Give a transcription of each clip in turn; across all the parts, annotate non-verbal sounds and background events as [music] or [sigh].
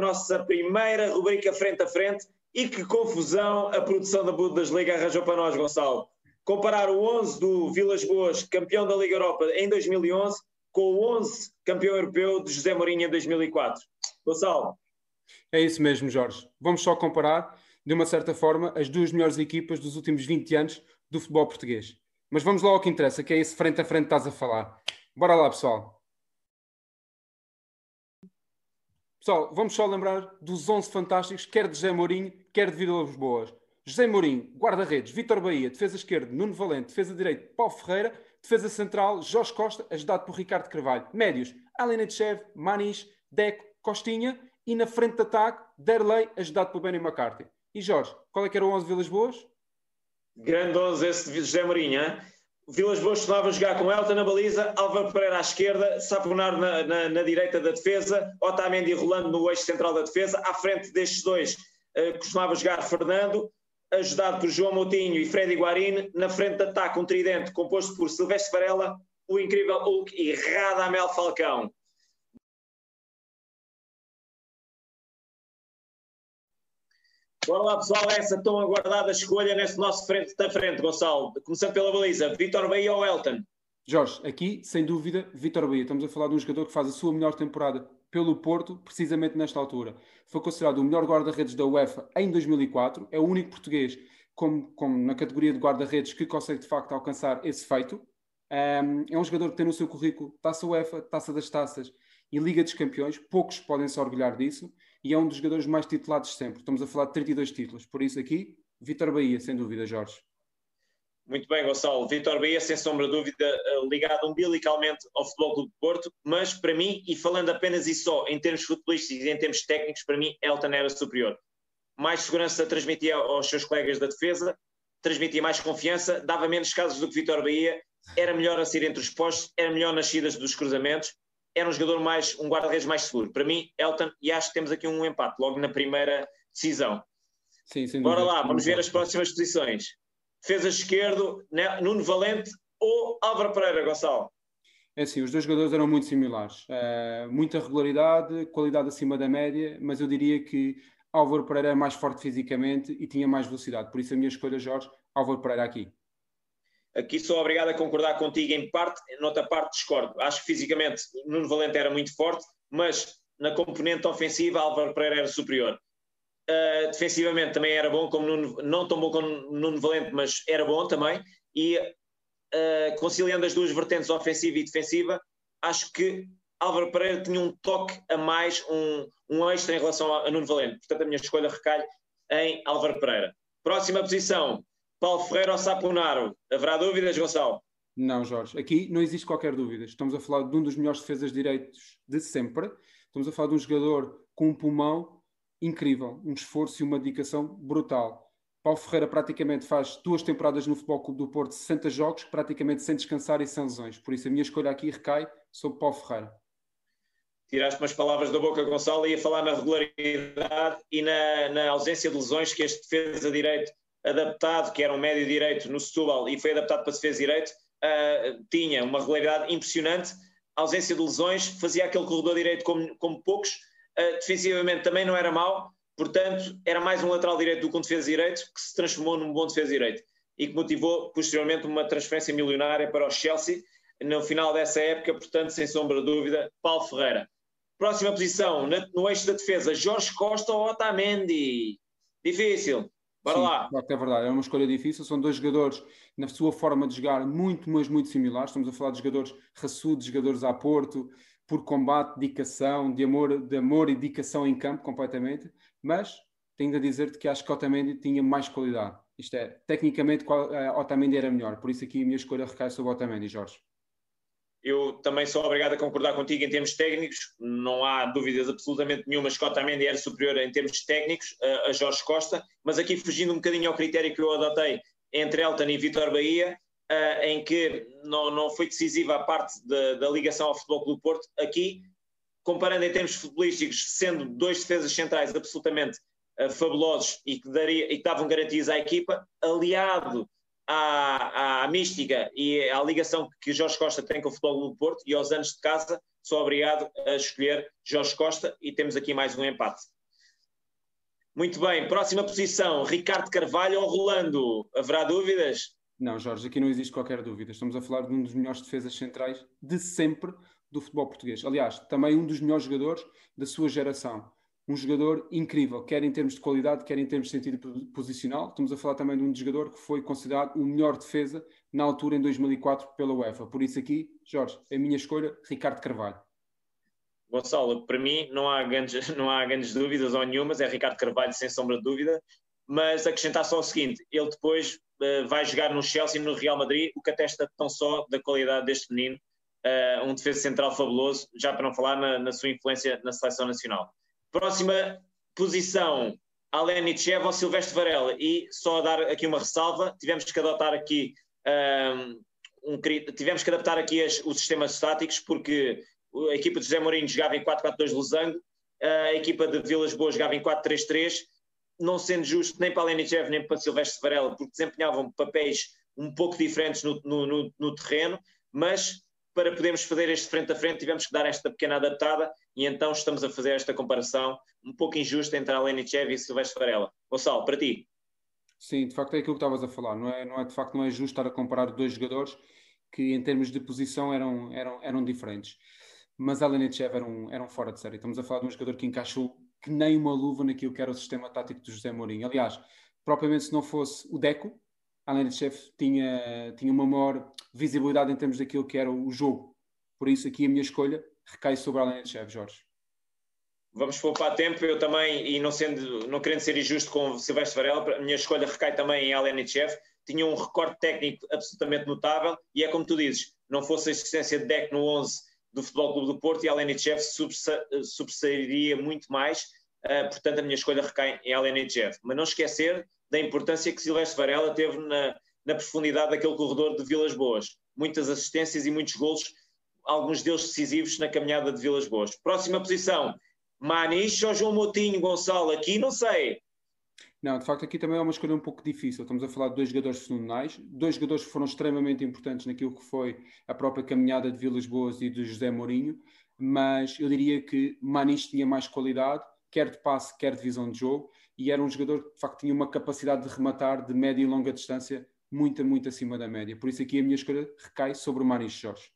nossa primeira rubrica frente a frente e que confusão a produção da Bundesliga arranjou para nós, Gonçalo. Comparar o 11 do Vilas Boas, campeão da Liga Europa em 2011, com o 11 campeão europeu de José Mourinho em 2004. Gonçalo. É isso mesmo, Jorge. Vamos só comparar, de uma certa forma, as duas melhores equipas dos últimos 20 anos do futebol português. Mas vamos lá ao que interessa, que é esse frente a frente que estás a falar. Bora lá, pessoal. Pessoal, vamos só lembrar dos 11 fantásticos, quer de José Mourinho, quer de Vilas Boas. José Mourinho, guarda-redes, Vitor Bahia, defesa esquerda, Nuno Valente, defesa direita, Paulo Ferreira, defesa central, Jorge Costa, ajudado por Ricardo Carvalho. Médios, Alina Tchev, Manis, Deco, Costinha e na frente de ataque, Derlei, ajudado por Benny McCarthy. E Jorge, qual é que era o 11 Vilas Boas? Grande 11 esse de José Mourinho, hein? Vilas Boas costumava jogar com Elton na baliza, Álvaro Pereira à esquerda, Saponar na, na, na, direita da defesa, Otamendi rolando no eixo central da defesa, à frente destes dois uh, costumava jogar Fernando, ajudado por João Moutinho e Freddy Guarini, na frente de ataque um tridente composto por Silvestre Varela, o incrível Hulk e Radamel Falcão. Bora lá, pessoal, essa tão aguardada escolha nesse nosso frente da frente, Gonçalo. Começando pela baliza, Vitor Bahia ou Elton? Jorge, aqui, sem dúvida, Vitor Bahia. Estamos a falar de um jogador que faz a sua melhor temporada pelo Porto, precisamente nesta altura. Foi considerado o melhor guarda-redes da UEFA em 2004. É o único português como, como na categoria de guarda-redes que consegue, de facto, alcançar esse feito. é um jogador que tem no seu currículo Taça UEFA, Taça das Taças e Liga dos Campeões. Poucos podem se orgulhar disso e é um dos jogadores mais titulados sempre. Estamos a falar de 32 títulos. Por isso aqui, Vitor Bahia, sem dúvida, Jorge. Muito bem, Gonçalo. Vitor Bahia, sem sombra de dúvida, eh, ligado umbilicalmente ao Futebol Clube de Porto, mas para mim, e falando apenas e só em termos futebolísticos e em termos técnicos, para mim, Elton era superior. Mais segurança transmitia aos seus colegas da defesa, transmitia mais confiança, dava menos casos do que Vitor Bahia, era melhor a sair entre os postos, era melhor nas saídas dos cruzamentos era um jogador mais, um guarda-redes mais seguro. Para mim, Elton, e acho que temos aqui um empate logo na primeira decisão. Sim, sim. Bora lá, vamos ver as próximas posições. Defesa esquerdo, Nuno Valente ou Álvaro Pereira, Gonçalo? É assim, os dois jogadores eram muito similares. Uh, muita regularidade, qualidade acima da média, mas eu diria que Álvaro Pereira é mais forte fisicamente e tinha mais velocidade. Por isso a minha escolha, Jorge, Álvaro Pereira aqui. Aqui sou obrigado a concordar contigo em parte, noutra parte discordo. Acho que fisicamente Nuno Valente era muito forte, mas na componente ofensiva Álvaro Pereira era superior. Uh, defensivamente também era bom, como Nuno, não tão bom como Nuno Valente, mas era bom também. E uh, conciliando as duas vertentes, ofensiva e defensiva, acho que Álvaro Pereira tinha um toque a mais, um, um extra em relação a, a Nuno Valente. Portanto, a minha escolha recai em Álvaro Pereira. Próxima posição, Paulo Ferreira ou Saponaro? Haverá dúvidas, Gonçalo? Não, Jorge. Aqui não existe qualquer dúvida. Estamos a falar de um dos melhores defesas de direitos de sempre. Estamos a falar de um jogador com um pulmão incrível, um esforço e uma dedicação brutal. Paulo Ferreira praticamente faz duas temporadas no Futebol Clube do Porto, 60 jogos, praticamente sem descansar e sem lesões. Por isso a minha escolha aqui recai sobre Paulo Ferreira. Tiraste umas palavras da boca, Gonçalo, ia falar na regularidade e na, na ausência de lesões que este defesa direito adaptado, que era um médio direito no Setúbal e foi adaptado para defesa direito, uh, tinha uma regularidade impressionante, ausência de lesões, fazia aquele corredor direito como, como poucos, uh, defensivamente também não era mau, portanto era mais um lateral direito do que um defesa direito, que se transformou num bom defesa direito e que motivou posteriormente uma transferência milionária para o Chelsea no final dessa época, portanto, sem sombra de dúvida, Paulo Ferreira. Próxima posição, no eixo da defesa, Jorge Costa ou Otamendi? Difícil. Bora Sim, lá. É verdade, é uma escolha difícil. São dois jogadores, na sua forma de jogar, muito, mas muito similares. Estamos a falar de jogadores raçudos, jogadores a Porto, por combate, dedicação, de amor, de amor e dedicação em campo, completamente. Mas tenho a dizer-te que acho que Otamendi tinha mais qualidade. Isto é, tecnicamente, eh, Otamendi era melhor. Por isso aqui a minha escolha recai sobre Otamendi, Jorge. Eu também sou obrigado a concordar contigo em termos técnicos, não há dúvidas absolutamente nenhuma. Scott Amendi era superior em termos técnicos a Jorge Costa, mas aqui fugindo um bocadinho ao critério que eu adotei entre Elton e Vitor Bahia, em que não, não foi decisiva a parte da, da ligação ao Futebol Clube Porto, aqui, comparando em termos futebolísticos, sendo dois defesas centrais absolutamente fabulosos e que, daria, e que davam garantias à equipa, aliado à, à mística e à ligação que Jorge Costa tem com o Futebol do Porto e aos anos de casa, sou obrigado a escolher Jorge Costa e temos aqui mais um empate. Muito bem, próxima posição, Ricardo Carvalho ou Rolando? Haverá dúvidas? Não, Jorge, aqui não existe qualquer dúvida. Estamos a falar de um dos melhores defesas centrais de sempre do futebol português. Aliás, também um dos melhores jogadores da sua geração. Um jogador incrível, quer em termos de qualidade, quer em termos de sentido posicional. Estamos a falar também de um jogador que foi considerado o melhor defesa na altura em 2004 pela UEFA. Por isso aqui, Jorge, a minha escolha, Ricardo Carvalho. Gonçalo, para mim não há grandes, [laughs] não há grandes dúvidas ou nenhumas, é Ricardo Carvalho sem sombra de dúvida, mas acrescentar só o seguinte, ele depois uh, vai jogar no Chelsea e no Real Madrid, o que atesta tão só da qualidade deste menino, uh, um defesa central fabuloso, já para não falar na, na, sua influência na seleção nacional. Próxima posição, Alenichev ou Silvestre Varela, e só a dar aqui uma ressalva, tivemos que adotar aqui um, um, tivemos que adaptar aqui as, os sistemas estáticos porque a equipa de José Mourinho jogava em 4-4-2 losango, a equipa de Vilas Boas jogava em 4-3-3, não sendo justo nem para Alenichev nem para Silvestre Varela, porque desempenhavam papéis um pouco diferentes no, no, no, no terreno, mas para podermos fazer este frente a frente tivemos que dar esta pequena adaptada e então estamos a fazer esta comparação um pouco injusta entre Alenichev e Silvestre Varela. Gonçalo, para ti. Sim, de facto é aquilo que estavas a falar, não é, não é de facto não é justo estar a comparar dois jogadores que em termos de posição eram, eram, eram diferentes. Mas Alenichev era um, era um fora de série. Estamos a falar de um jogador que encaixou que nem uma luva naquilo que era o sistema tático do José Mourinho. Aliás, propriamente se não fosse o Deco, Alenichev tinha, tinha uma maior visibilidade em termos daquilo que era o jogo. Por isso aqui a minha escolha recai sobre Alenichev, Jorge. Vamos poupar tempo, eu também, e não, sendo, não querendo ser injusto com Silvestre Varela, a minha escolha recai também em Alenichev. Tinha um recorde técnico absolutamente notável e é como tu dizes, não fosse a existência de Deco no 11 do Futebol Clube do Porto e Alenichev sobressairia muito mais, uh, portanto a minha escolha recai em Alenichev. Mas não esquecer da importância que Silvestre Varela teve na, na profundidade daquele corredor de Vilas Boas. Muitas assistências e muitos golos, alguns deles decisivos na caminhada de Vilas Boas. Próxima posição, Maniche ou João Moutinho, Gonçalo? Aqui não sei. Não, de facto aqui também é uma escolha um pouco difícil. Estamos a falar de dois jogadores fenomenais, dois jogadores que foram extremamente importantes naquilo que foi a própria caminhada de Vilas Boas e de José Mourinho, mas eu diria que Maniche tinha mais qualidade, quer de passe, quer de visão de jogo, e era um jogador que de facto tinha uma capacidade de rematar de média e longa distância muito, muito acima da média. Por isso aqui a minha escolha recai sobre o Maniche Jorge.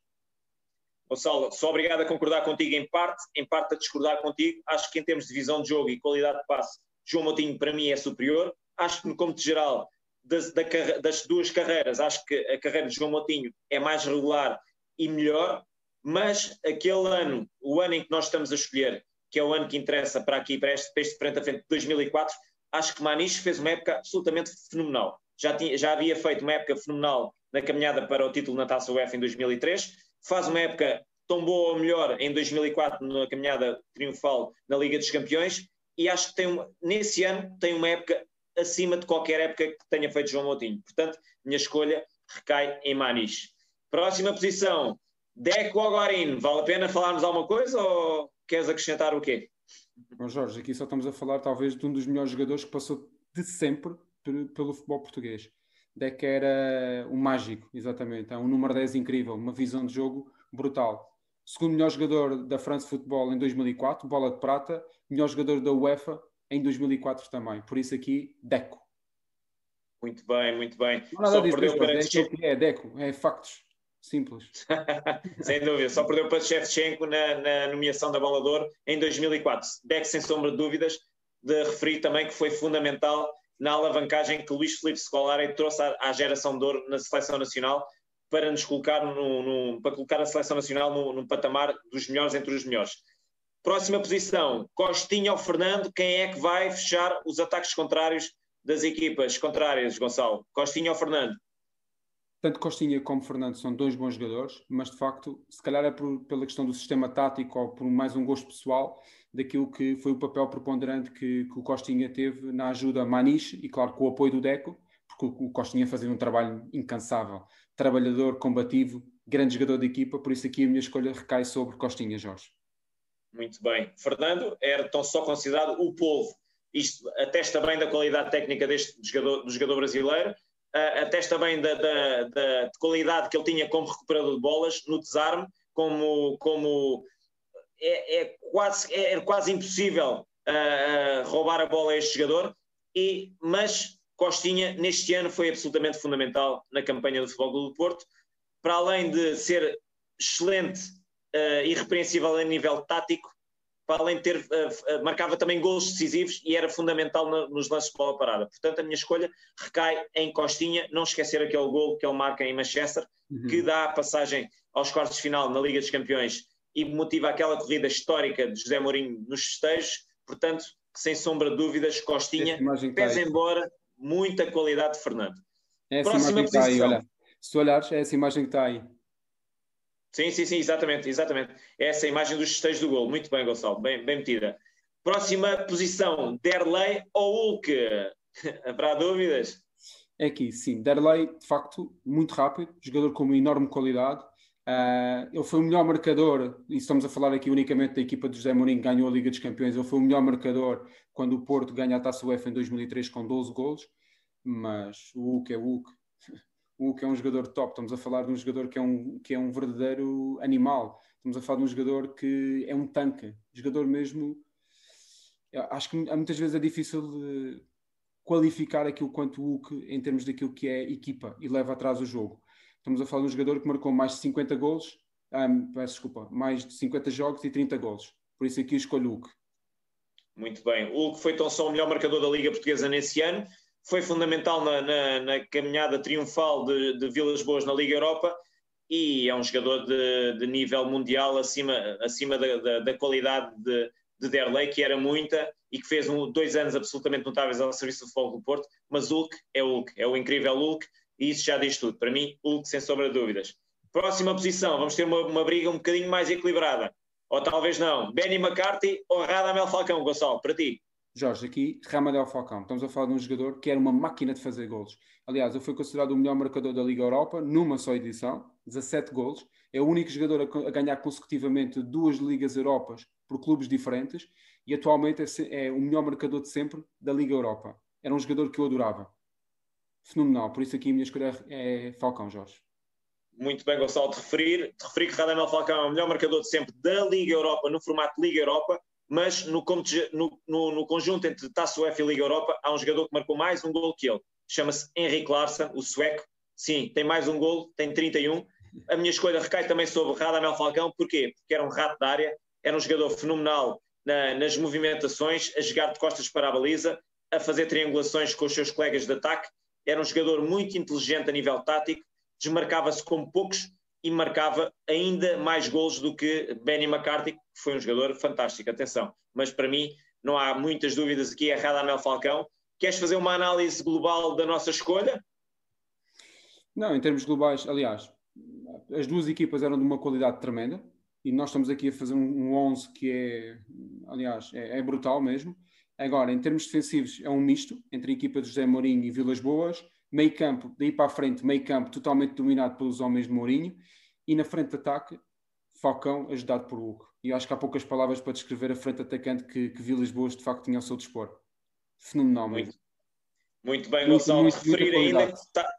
Gonçalo, sou obrigado a concordar contigo em parte, em parte a discordar contigo. Acho que em termos de visão de jogo e qualidade de passe, João Moutinho para mim é superior. Acho que no cômputo geral das, das, duas carreiras, acho que a carreira de João Moutinho é mais regular e melhor, mas aquele ano, o ano em que nós estamos a escolher, que é o ano que interessa para aqui, para este, para este frente a frente de 2004, acho que Maniche fez uma época absolutamente fenomenal. Já, tinha, já havia feito uma época fenomenal na caminhada para o título na Taça UEFA em 2003, faz uma época tão boa ou melhor em 2004 na caminhada triunfal na Liga dos Campeões e acho que tem uma, nesse ano tem uma época acima de qualquer época que tenha feito João Moutinho. Portanto, minha escolha recai em Maniche. Próxima posição, Deco Guarino. Vale a pena falarmos alguma coisa ou queres acrescentar o quê? Bom, Jorge, aqui só estamos a falar talvez de um dos melhores jogadores que passou de sempre pelo futebol português. Deco era um mágico, exatamente. É um número 10 incrível, uma visão de jogo brutal. Segundo melhor jogador da France Football em 2004, bola de prata. Melhor jogador da UEFA em 2004 também. Por isso aqui, Deco. Muito bem, muito bem. Não nada Só disso, perdeu para é, é Deco, é factos. Simples. [laughs] sem dúvida. Só perdeu para Shevchenko na, na nomeação da Ouro em 2004. Deco, sem sombra de dúvidas, de referir também que foi fundamental na alavancagem que Luís Filipe Scolari trouxe à, à geração de ouro na seleção nacional para nos colocar no, no para colocar a seleção nacional no, no, patamar dos melhores entre os melhores. Próxima posição, Costinha ou Fernando, quem é que vai fechar os ataques contrários das equipas contrárias, Gonçalo? Costinha ou Fernando? Tanto Costinha como Fernando são dois bons jogadores, mas de facto, se calhar é por, pela questão do sistema tático ou por mais um gosto pessoal, daquilo que foi o papel preponderante que, que o Costinha teve na ajuda a Maniche e, claro, com o apoio do Deco, porque o, o Costinha fazia um trabalho incansável, trabalhador, combativo, grande jogador de equipa, por isso aqui a minha escolha recai sobre Costinha, Jorge. Muito bem. Fernando era tão só considerado o povo. Isto atesta bem da qualidade técnica deste jogador, do jogador brasileiro, uh, atesta bem da, da, da qualidade que ele tinha como recuperador de bolas, no desarme, como, como é, é quase, é, quase impossível uh, roubar a bola a este jogador, e, mas Costinha, neste ano, foi absolutamente fundamental na campanha do Futebol do Porto, para além de ser excelente, uh, irrepreensível a nível tático, para além de ter, uh, uh, marcava também gols decisivos e era fundamental no, nos lances de bola parada. Portanto, a minha escolha recai em Costinha, não esquecer aquele gol que ele marca em Manchester, uhum. que dá a passagem aos quartos de final na Liga dos Campeões e motiva aquela corrida histórica de José Mourinho nos festejos. Portanto, sem sombra de dúvidas, Costinha pesa embora muita qualidade de Fernando. É Próxima imagem posição. que está aí, olha. Se tu olhares, é essa imagem que está aí. Sim, sim, sim, exatamente, exatamente. É essa imagem dos festejos do gol. Muito bem, Gonçalo, bem, bem metida. Próxima posição, Derley ou Hulk? [laughs] Haverá dúvidas? É aqui, sim. Derley, de facto, muito rápido, jogador com uma enorme qualidade. Uh, ele foi o melhor marcador, e estamos a falar aqui unicamente da equipa de José Mourinho, que ganhou a Liga dos Campeões. Ele foi o melhor marcador quando o Porto ganha a Taça UEFA em 2003 com 12 golos. Mas o Hulk é o Hulk. [laughs] O Hulk é um jogador top. Estamos a falar de um jogador que é um, que é um verdadeiro animal. Estamos a falar de um jogador que é um tanque. Jogador mesmo. Acho que muitas vezes é difícil qualificar aquilo quanto o Hulk em termos daquilo que é equipa e leva atrás o jogo Estamos a falar de um jogador que marcou mais de 50 golos, um, peço desculpa, mais de 50 jogos e 30 golos. Por isso aqui escolho o Hulk. Muito bem. O Hulk foi tão só o melhor marcador da Liga Portuguesa nesse ano. Foi fundamental na, na, na caminhada triunfal de, de, Vilas Boas na Liga Europa e é um jogador de, de nível mundial acima, acima da, da, da qualidade de, de Derlei, que era muita e que fez um, dois anos absolutamente notáveis ao serviço do futebol do Porto. Mas Hulk é Hulk, é o incrível Hulk e isso já diz tudo. Para mim, Hulk, sem sombra de dúvidas. Próxima posição, vamos ter uma, uma briga um bocadinho mais equilibrada. Ou talvez não. Benny McCarthy ou Radamel Falcão, Gonçalo, para ti. Jorge, aqui, Ramadel Falcão. Estamos a falar de um jogador que era uma máquina de fazer golos. Aliás, ele foi considerado o melhor marcador da Liga Europa numa só edição, 17 golos. É o único jogador a, a ganhar consecutivamente duas Ligas Europas por clubes diferentes e atualmente é, é o melhor marcador de sempre da Liga Europa. Era um jogador que eu adorava fenomenal. Por isso aqui a minha escolha é Falcão, Jorge. Muito bem, Gonçalo, de referir, de referir que Radamel Falcão é o melhor marcador de sempre da Liga Europa, no formato Liga Europa, mas no, no, no, conjunto entre Taça UEFA e Liga Europa, há um jogador que marcou mais um gol que ele. Chama-se Henrik Larsson, o sueco. Sim, tem mais um gol, tem 31. A minha escolha recai também sobre Radamel Falcão. Porquê? Porque era um rato da área, era um jogador fenomenal na, nas movimentações, a jogar de costas para a baliza, a fazer triangulações com os seus colegas de ataque era um jogador muito inteligente a nível tático, desmarcava-se como poucos e marcava ainda mais gols do que Benny McCarthy, que foi um jogador fantástico, atenção. Mas para mim não há muitas dúvidas aqui, é Radamel Falcão. Queres fazer uma análise global da nossa escolha? Não, em termos globais, aliás, as duas equipas eram de uma qualidade tremenda e nós estamos aqui a fazer um, 11 que é, aliás, é, é brutal mesmo. Agora, em termos defensivos, é um misto entre a equipa de José Mourinho e Vilas Boas. Meio campo, daí para a frente, meio campo totalmente dominado pelos homens de Mourinho. E na frente de ataque, Falcão ajudado por Hugo. E acho que há poucas palavras para descrever a frente atacante que, que Vilas Boas de facto tinha ao seu dispor. Fenomenal mesmo. Muito, muito bem, Gonçalo. Muito, muito, referir ainda que está...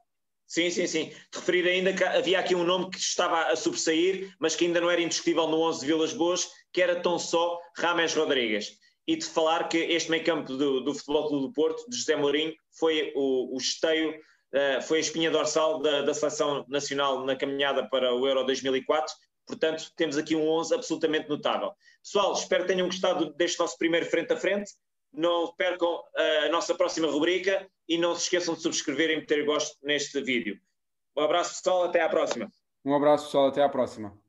Sim, sim, sim. Referir ainda que havia aqui um nome que estava a sobressair, mas que ainda não era indiscutível no 11 de Vilas Boas, que era tão só Rames Rodrigues e de falar que este meio campo do, do Futebol Clube do Porto, de José Mourinho, foi o, o esteio, uh, foi a espinha dorsal da, da seleção nacional na caminhada para o Euro 2004. Portanto, temos aqui um 11 absolutamente notável. Pessoal, espero que tenham gostado deste nosso primeiro frente a frente. Não percam a nossa próxima rubrica e não se esqueçam de subscrever e meter gosto neste vídeo. Um abraço, pessoal. Até à próxima. Um abraço, pessoal. Até à próxima.